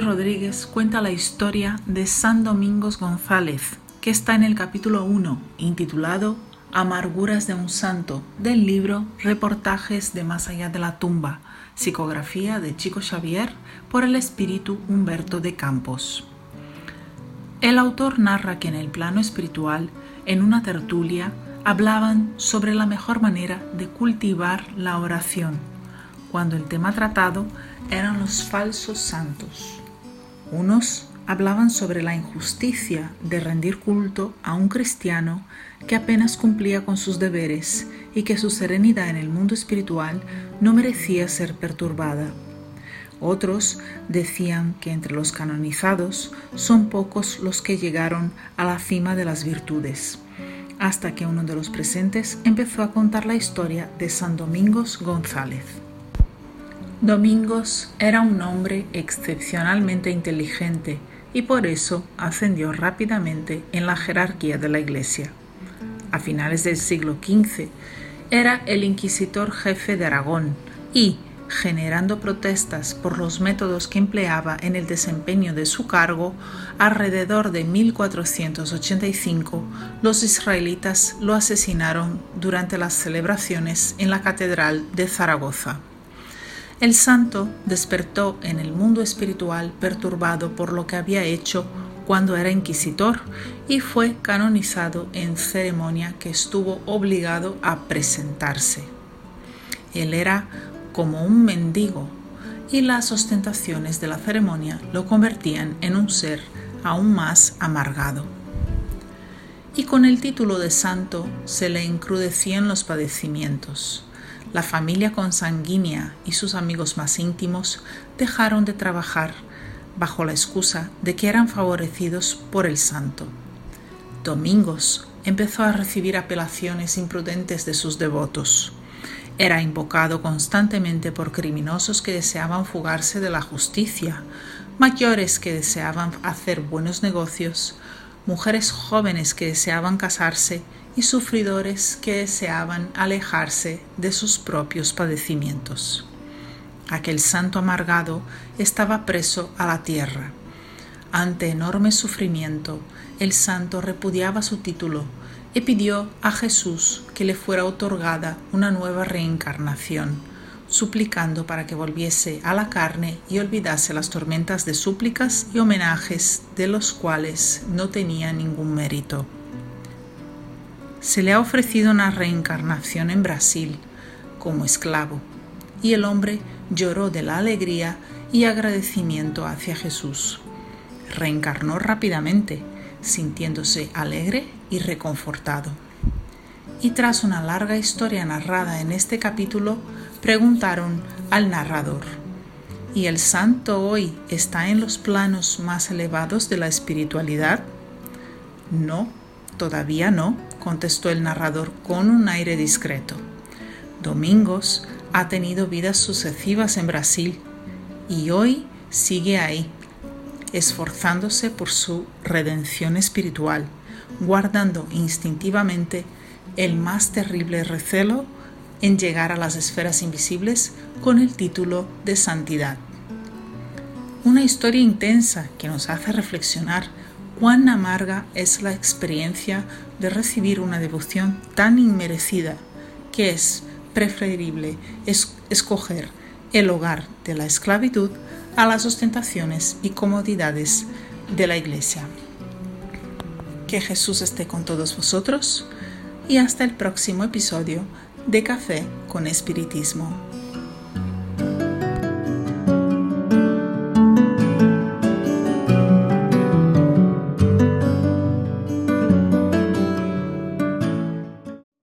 Rodríguez cuenta la historia de San Domingos González, que está en el capítulo 1, intitulado Amarguras de un Santo, del libro Reportajes de Más allá de la tumba, psicografía de Chico Xavier por el espíritu Humberto de Campos. El autor narra que en el plano espiritual, en una tertulia, hablaban sobre la mejor manera de cultivar la oración, cuando el tema tratado eran los falsos santos. Unos hablaban sobre la injusticia de rendir culto a un cristiano que apenas cumplía con sus deberes y que su serenidad en el mundo espiritual no merecía ser perturbada. Otros decían que entre los canonizados son pocos los que llegaron a la cima de las virtudes, hasta que uno de los presentes empezó a contar la historia de San Domingos González. Domingos era un hombre excepcionalmente inteligente y por eso ascendió rápidamente en la jerarquía de la Iglesia. A finales del siglo XV era el inquisidor jefe de Aragón y, generando protestas por los métodos que empleaba en el desempeño de su cargo, alrededor de 1485 los israelitas lo asesinaron durante las celebraciones en la Catedral de Zaragoza. El santo despertó en el mundo espiritual perturbado por lo que había hecho cuando era inquisitor y fue canonizado en ceremonia que estuvo obligado a presentarse. Él era como un mendigo y las ostentaciones de la ceremonia lo convertían en un ser aún más amargado. Y con el título de santo se le encrudecían los padecimientos la familia consanguínea y sus amigos más íntimos dejaron de trabajar bajo la excusa de que eran favorecidos por el santo. Domingos empezó a recibir apelaciones imprudentes de sus devotos. Era invocado constantemente por criminosos que deseaban fugarse de la justicia, mayores que deseaban hacer buenos negocios, mujeres jóvenes que deseaban casarse y sufridores que deseaban alejarse de sus propios padecimientos. Aquel santo amargado estaba preso a la tierra. Ante enorme sufrimiento, el santo repudiaba su título y pidió a Jesús que le fuera otorgada una nueva reencarnación, suplicando para que volviese a la carne y olvidase las tormentas de súplicas y homenajes de los cuales no tenía ningún mérito se le ha ofrecido una reencarnación en Brasil como esclavo, y el hombre lloró de la alegría y agradecimiento hacia Jesús. Reencarnó rápidamente, sintiéndose alegre y reconfortado. Y tras una larga historia narrada en este capítulo, preguntaron al narrador, ¿y el santo hoy está en los planos más elevados de la espiritualidad? No, Todavía no, contestó el narrador con un aire discreto. Domingos ha tenido vidas sucesivas en Brasil y hoy sigue ahí, esforzándose por su redención espiritual, guardando instintivamente el más terrible recelo en llegar a las esferas invisibles con el título de santidad. Una historia intensa que nos hace reflexionar cuán amarga es la experiencia de recibir una devoción tan inmerecida que es preferible escoger el hogar de la esclavitud a las ostentaciones y comodidades de la iglesia. Que Jesús esté con todos vosotros y hasta el próximo episodio de Café con Espiritismo.